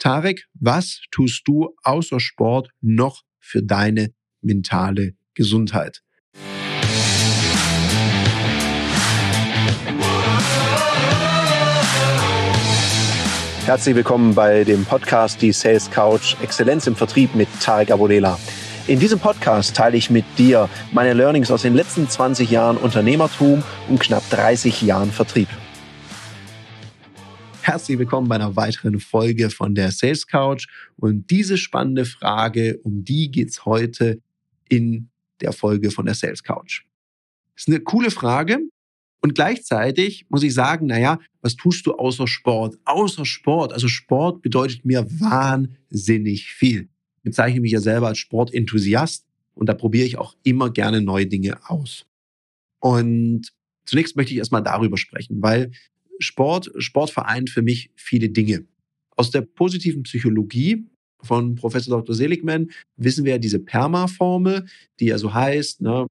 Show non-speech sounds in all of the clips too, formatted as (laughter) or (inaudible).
Tarek, was tust du außer Sport noch für deine mentale Gesundheit? Herzlich willkommen bei dem Podcast Die Sales Couch Exzellenz im Vertrieb mit Tarek Abodela. In diesem Podcast teile ich mit dir meine Learnings aus den letzten 20 Jahren Unternehmertum und knapp 30 Jahren Vertrieb. Herzlich willkommen bei einer weiteren Folge von der Sales Couch. Und diese spannende Frage, um die geht's heute in der Folge von der Sales Couch. Ist eine coole Frage. Und gleichzeitig muss ich sagen, naja, was tust du außer Sport? Außer Sport. Also Sport bedeutet mir wahnsinnig viel. Ich bezeichne mich ja selber als Sportenthusiast und da probiere ich auch immer gerne neue Dinge aus. Und zunächst möchte ich erstmal darüber sprechen, weil Sport, Sport vereint für mich viele Dinge. Aus der positiven Psychologie von Professor Dr. Seligman wissen wir diese PERMA-Formel, die ja so heißt, ne,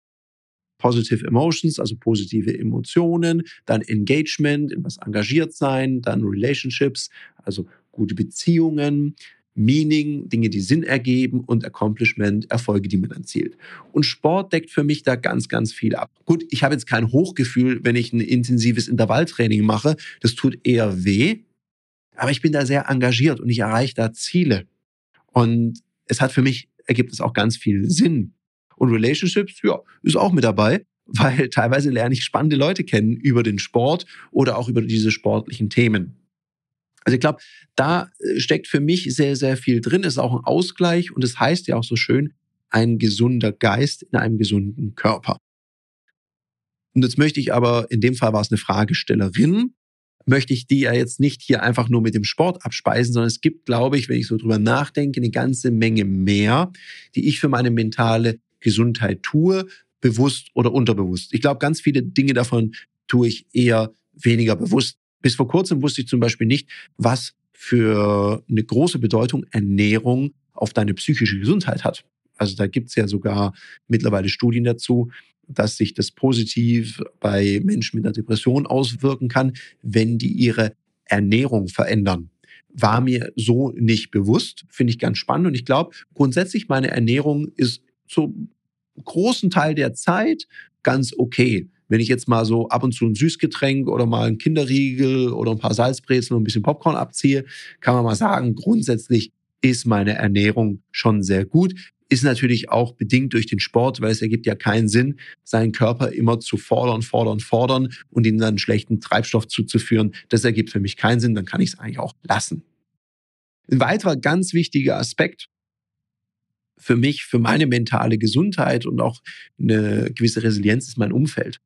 Positive Emotions, also positive Emotionen, dann Engagement, in was engagiert sein, dann Relationships, also gute Beziehungen, Meaning, Dinge, die Sinn ergeben und Accomplishment, Erfolge, die man erzielt. Und Sport deckt für mich da ganz, ganz viel ab. Gut, ich habe jetzt kein Hochgefühl, wenn ich ein intensives Intervalltraining mache. Das tut eher weh. Aber ich bin da sehr engagiert und ich erreiche da Ziele. Und es hat für mich, ergibt es auch ganz viel Sinn. Und Relationships, ja, ist auch mit dabei, weil teilweise lerne ich spannende Leute kennen über den Sport oder auch über diese sportlichen Themen. Also ich glaube, da äh, steckt für mich sehr, sehr viel drin. Es ist auch ein Ausgleich und es das heißt ja auch so schön, ein gesunder Geist in einem gesunden Körper. Und jetzt möchte ich aber, in dem Fall war es eine Fragestellerin, möchte ich die ja jetzt nicht hier einfach nur mit dem Sport abspeisen, sondern es gibt, glaube ich, wenn ich so drüber nachdenke, eine ganze Menge mehr, die ich für meine mentale Gesundheit tue, bewusst oder unterbewusst. Ich glaube, ganz viele Dinge davon tue ich eher weniger bewusst. Bis vor kurzem wusste ich zum Beispiel nicht, was für eine große Bedeutung Ernährung auf deine psychische Gesundheit hat. Also da gibt's ja sogar mittlerweile Studien dazu, dass sich das positiv bei Menschen mit einer Depression auswirken kann, wenn die ihre Ernährung verändern. War mir so nicht bewusst, finde ich ganz spannend. Und ich glaube, grundsätzlich meine Ernährung ist so großen Teil der Zeit ganz okay. Wenn ich jetzt mal so ab und zu ein Süßgetränk oder mal ein Kinderriegel oder ein paar Salzbrezeln und ein bisschen Popcorn abziehe, kann man mal sagen, grundsätzlich ist meine Ernährung schon sehr gut. Ist natürlich auch bedingt durch den Sport, weil es ergibt ja keinen Sinn, seinen Körper immer zu fordern, fordern, fordern und ihm dann schlechten Treibstoff zuzuführen. Das ergibt für mich keinen Sinn, dann kann ich es eigentlich auch lassen. Ein weiterer ganz wichtiger Aspekt für mich, für meine mentale Gesundheit und auch eine gewisse Resilienz ist mein Umfeld.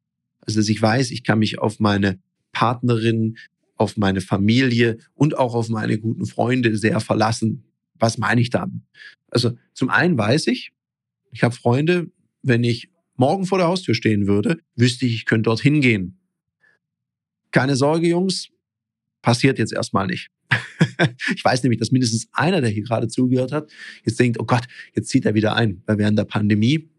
Also dass ich weiß, ich kann mich auf meine Partnerin, auf meine Familie und auch auf meine guten Freunde sehr verlassen. Was meine ich damit? Also zum einen weiß ich, ich habe Freunde, wenn ich morgen vor der Haustür stehen würde, wüsste ich, ich könnte dorthin gehen. Keine Sorge, Jungs, passiert jetzt erstmal nicht. (laughs) ich weiß nämlich, dass mindestens einer, der hier gerade zugehört hat, jetzt denkt, oh Gott, jetzt zieht er wieder ein. Weil während der Pandemie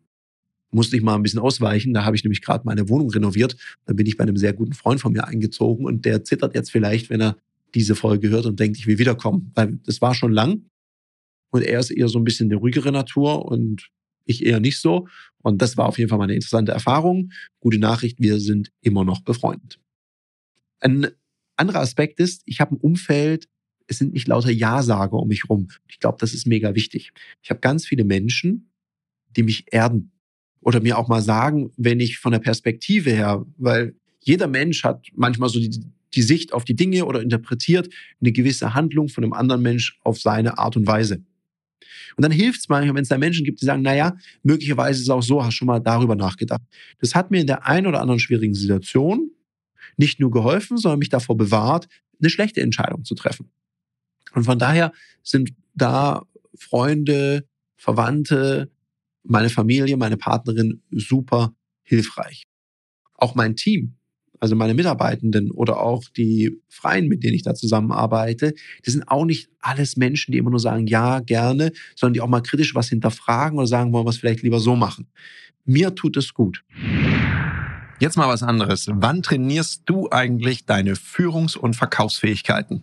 musste ich mal ein bisschen ausweichen. Da habe ich nämlich gerade meine Wohnung renoviert. Da bin ich bei einem sehr guten Freund von mir eingezogen und der zittert jetzt vielleicht, wenn er diese Folge hört und denkt, ich will wiederkommen. Weil das war schon lang und er ist eher so ein bisschen eine ruhigere Natur und ich eher nicht so. Und das war auf jeden Fall mal eine interessante Erfahrung. Gute Nachricht, wir sind immer noch befreundet. Ein anderer Aspekt ist, ich habe ein Umfeld, es sind nicht lauter Ja-Sager um mich rum. Ich glaube, das ist mega wichtig. Ich habe ganz viele Menschen, die mich erden oder mir auch mal sagen, wenn ich von der Perspektive her, weil jeder Mensch hat manchmal so die, die Sicht auf die Dinge oder interpretiert eine gewisse Handlung von einem anderen Mensch auf seine Art und Weise. Und dann hilft es manchmal, wenn es da Menschen gibt, die sagen, naja, möglicherweise ist es auch so, hast schon mal darüber nachgedacht. Das hat mir in der einen oder anderen schwierigen Situation nicht nur geholfen, sondern mich davor bewahrt, eine schlechte Entscheidung zu treffen. Und von daher sind da Freunde, Verwandte, meine Familie, meine Partnerin super hilfreich. Auch mein Team, also meine Mitarbeitenden oder auch die Freien, mit denen ich da zusammenarbeite, die sind auch nicht alles Menschen, die immer nur sagen, ja, gerne, sondern die auch mal kritisch was hinterfragen oder sagen, wollen wir es vielleicht lieber so machen. Mir tut es gut. Jetzt mal was anderes. Wann trainierst du eigentlich deine Führungs- und Verkaufsfähigkeiten?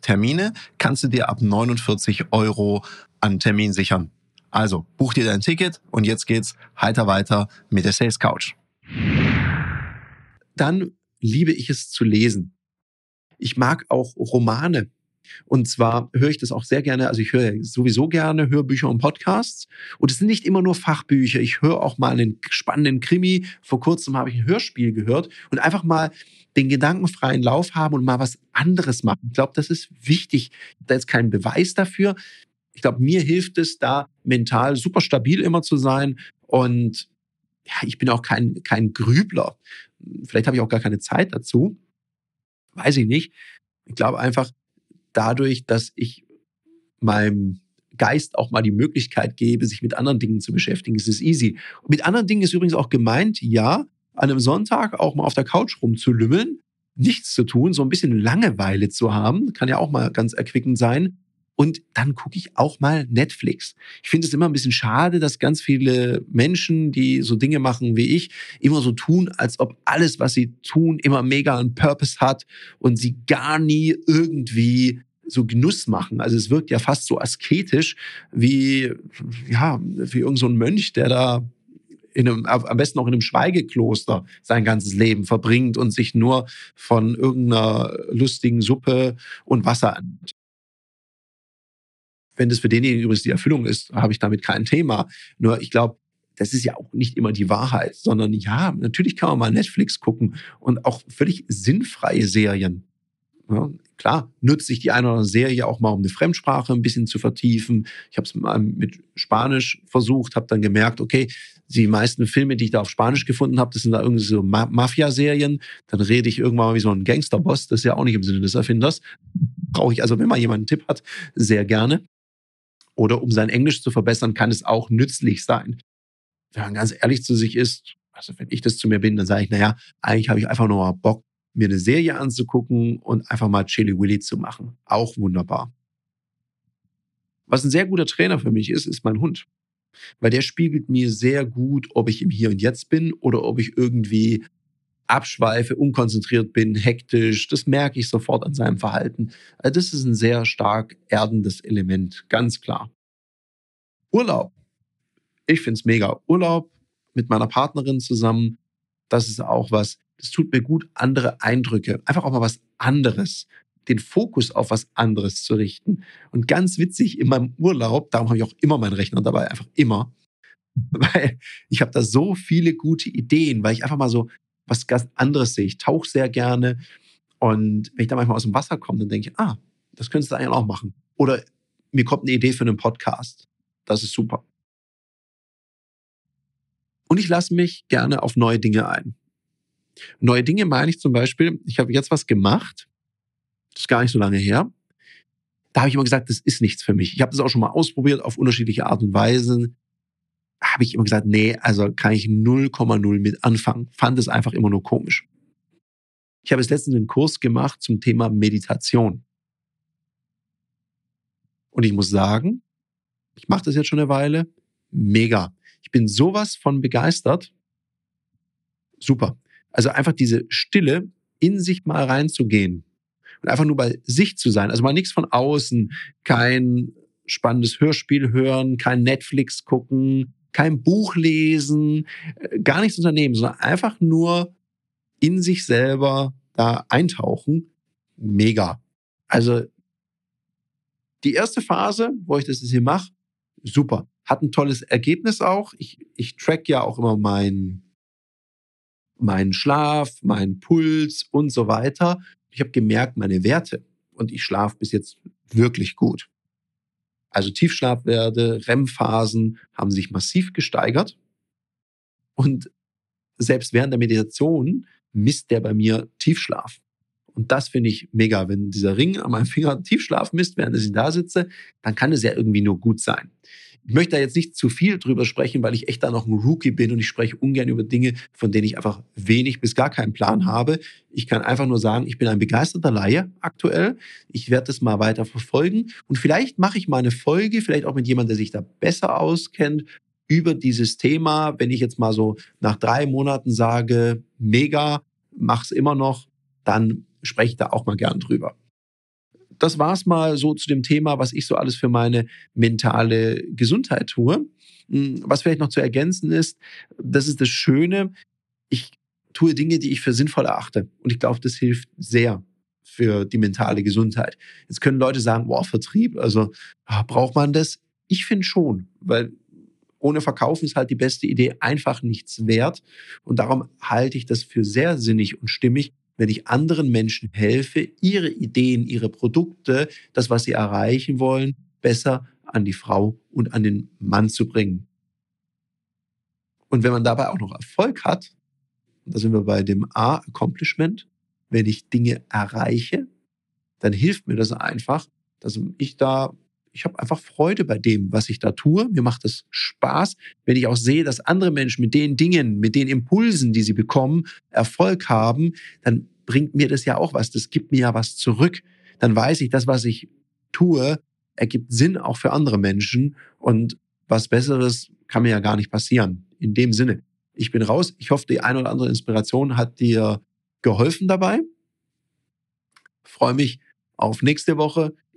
Termine kannst du dir ab 49 Euro an Termin sichern. Also buch dir dein Ticket und jetzt geht's heiter weiter mit der Sales Couch. Dann liebe ich es zu lesen. Ich mag auch Romane. Und zwar höre ich das auch sehr gerne, also ich höre sowieso gerne Hörbücher und Podcasts. Und es sind nicht immer nur Fachbücher. Ich höre auch mal einen spannenden Krimi. Vor kurzem habe ich ein Hörspiel gehört und einfach mal den gedankenfreien Lauf haben und mal was anderes machen. Ich glaube, das ist wichtig. Da ist kein Beweis dafür. Ich glaube, mir hilft es da mental super stabil immer zu sein und ja, ich bin auch kein, kein Grübler. Vielleicht habe ich auch gar keine Zeit dazu. Weiß ich nicht. Ich glaube einfach, dadurch, dass ich meinem Geist auch mal die Möglichkeit gebe, sich mit anderen Dingen zu beschäftigen, ist es easy. Und mit anderen Dingen ist übrigens auch gemeint, ja, an einem Sonntag auch mal auf der Couch rumzulümmeln, nichts zu tun, so ein bisschen Langeweile zu haben, kann ja auch mal ganz erquickend sein. Und dann gucke ich auch mal Netflix. Ich finde es immer ein bisschen schade, dass ganz viele Menschen, die so Dinge machen wie ich, immer so tun, als ob alles, was sie tun, immer mega einen Purpose hat und sie gar nie irgendwie so Genuss machen. Also es wirkt ja fast so asketisch wie, ja, wie irgendein so Mönch, der da in einem, am besten auch in einem Schweigekloster sein ganzes Leben verbringt und sich nur von irgendeiner lustigen Suppe und Wasser ernährt. Wenn das für denjenigen übrigens die Erfüllung ist, habe ich damit kein Thema. Nur ich glaube, das ist ja auch nicht immer die Wahrheit, sondern ja, natürlich kann man mal Netflix gucken und auch völlig sinnfreie Serien. Ja, klar, nutzt sich die eine oder andere Serie auch mal, um eine Fremdsprache ein bisschen zu vertiefen. Ich habe es mal mit Spanisch versucht, habe dann gemerkt, okay, die meisten Filme, die ich da auf Spanisch gefunden habe, das sind da irgendwie so Ma Mafia-Serien. Dann rede ich irgendwann mal wie so ein Gangsterboss. Das ist ja auch nicht im Sinne des Erfinders. Brauche ich also, wenn mal jemand einen Tipp hat, sehr gerne oder um sein Englisch zu verbessern, kann es auch nützlich sein. Wenn man ganz ehrlich zu sich ist, also wenn ich das zu mir bin, dann sage ich, naja, eigentlich habe ich einfach nur mal Bock, mir eine Serie anzugucken und einfach mal Chili Willy zu machen. Auch wunderbar. Was ein sehr guter Trainer für mich ist, ist mein Hund. Weil der spiegelt mir sehr gut, ob ich im Hier und Jetzt bin oder ob ich irgendwie abschweife, unkonzentriert bin, hektisch. Das merke ich sofort an seinem Verhalten. Also das ist ein sehr stark erdendes Element, ganz klar. Urlaub. Ich finde es mega. Urlaub mit meiner Partnerin zusammen, das ist auch was, das tut mir gut, andere Eindrücke, einfach auch mal was anderes, den Fokus auf was anderes zu richten. Und ganz witzig, in meinem Urlaub, darum habe ich auch immer meinen Rechner dabei, einfach immer, (laughs) weil ich habe da so viele gute Ideen, weil ich einfach mal so was ganz anderes sehe. Ich tauche sehr gerne. Und wenn ich da manchmal aus dem Wasser komme, dann denke ich, ah, das könntest du eigentlich auch machen. Oder mir kommt eine Idee für einen Podcast. Das ist super. Und ich lasse mich gerne auf neue Dinge ein. Neue Dinge meine ich zum Beispiel, ich habe jetzt was gemacht, das ist gar nicht so lange her. Da habe ich immer gesagt, das ist nichts für mich. Ich habe das auch schon mal ausprobiert auf unterschiedliche Art und Weise habe ich immer gesagt, nee, also kann ich 0,0 mit anfangen. Fand es einfach immer nur komisch. Ich habe jetzt letztens einen Kurs gemacht zum Thema Meditation. Und ich muss sagen, ich mache das jetzt schon eine Weile, mega. Ich bin sowas von begeistert. Super. Also einfach diese Stille, in sich mal reinzugehen und einfach nur bei sich zu sein. Also mal nichts von außen, kein spannendes Hörspiel hören, kein Netflix gucken, kein Buch lesen, äh, gar nichts unternehmen, sondern einfach nur in sich selber da eintauchen. Mega. Also die erste Phase, wo ich das hier mache, super. Hat ein tolles Ergebnis auch. Ich, ich track ja auch immer meinen meinen Schlaf, meinen Puls und so weiter. Ich habe gemerkt, meine Werte und ich schlafe bis jetzt wirklich gut. Also Tiefschlafwerte, REM-Phasen haben sich massiv gesteigert. Und selbst während der Meditation misst der bei mir Tiefschlaf. Und das finde ich mega. Wenn dieser Ring an meinem Finger Tiefschlaf misst, während ich da sitze, dann kann es ja irgendwie nur gut sein. Ich möchte da jetzt nicht zu viel drüber sprechen, weil ich echt da noch ein Rookie bin und ich spreche ungern über Dinge, von denen ich einfach wenig bis gar keinen Plan habe. Ich kann einfach nur sagen, ich bin ein begeisterter Laie aktuell. Ich werde das mal weiter verfolgen und vielleicht mache ich mal eine Folge, vielleicht auch mit jemandem, der sich da besser auskennt, über dieses Thema. Wenn ich jetzt mal so nach drei Monaten sage, mega, mach's immer noch, dann spreche ich da auch mal gern drüber das war's mal so zu dem Thema, was ich so alles für meine mentale Gesundheit tue. Hm, was vielleicht noch zu ergänzen ist, das ist das Schöne, ich tue Dinge, die ich für sinnvoll erachte. Und ich glaube, das hilft sehr für die mentale Gesundheit. Jetzt können Leute sagen, boah, Vertrieb, also ah, braucht man das? Ich finde schon, weil ohne Verkaufen ist halt die beste Idee einfach nichts wert. Und darum halte ich das für sehr sinnig und stimmig, wenn ich anderen Menschen helfe, ihre Ideen, ihre Produkte, das, was sie erreichen wollen, besser an die Frau und an den Mann zu bringen. Und wenn man dabei auch noch Erfolg hat, da sind wir bei dem A, Accomplishment, wenn ich Dinge erreiche, dann hilft mir das einfach, dass ich da ich habe einfach Freude bei dem, was ich da tue. Mir macht es Spaß, wenn ich auch sehe, dass andere Menschen mit den Dingen, mit den Impulsen, die sie bekommen, Erfolg haben, dann bringt mir das ja auch was. Das gibt mir ja was zurück. Dann weiß ich, das, was ich tue, ergibt Sinn auch für andere Menschen. Und was Besseres kann mir ja gar nicht passieren. In dem Sinne. Ich bin raus. Ich hoffe, die eine oder andere Inspiration hat dir geholfen dabei. Freue mich auf nächste Woche.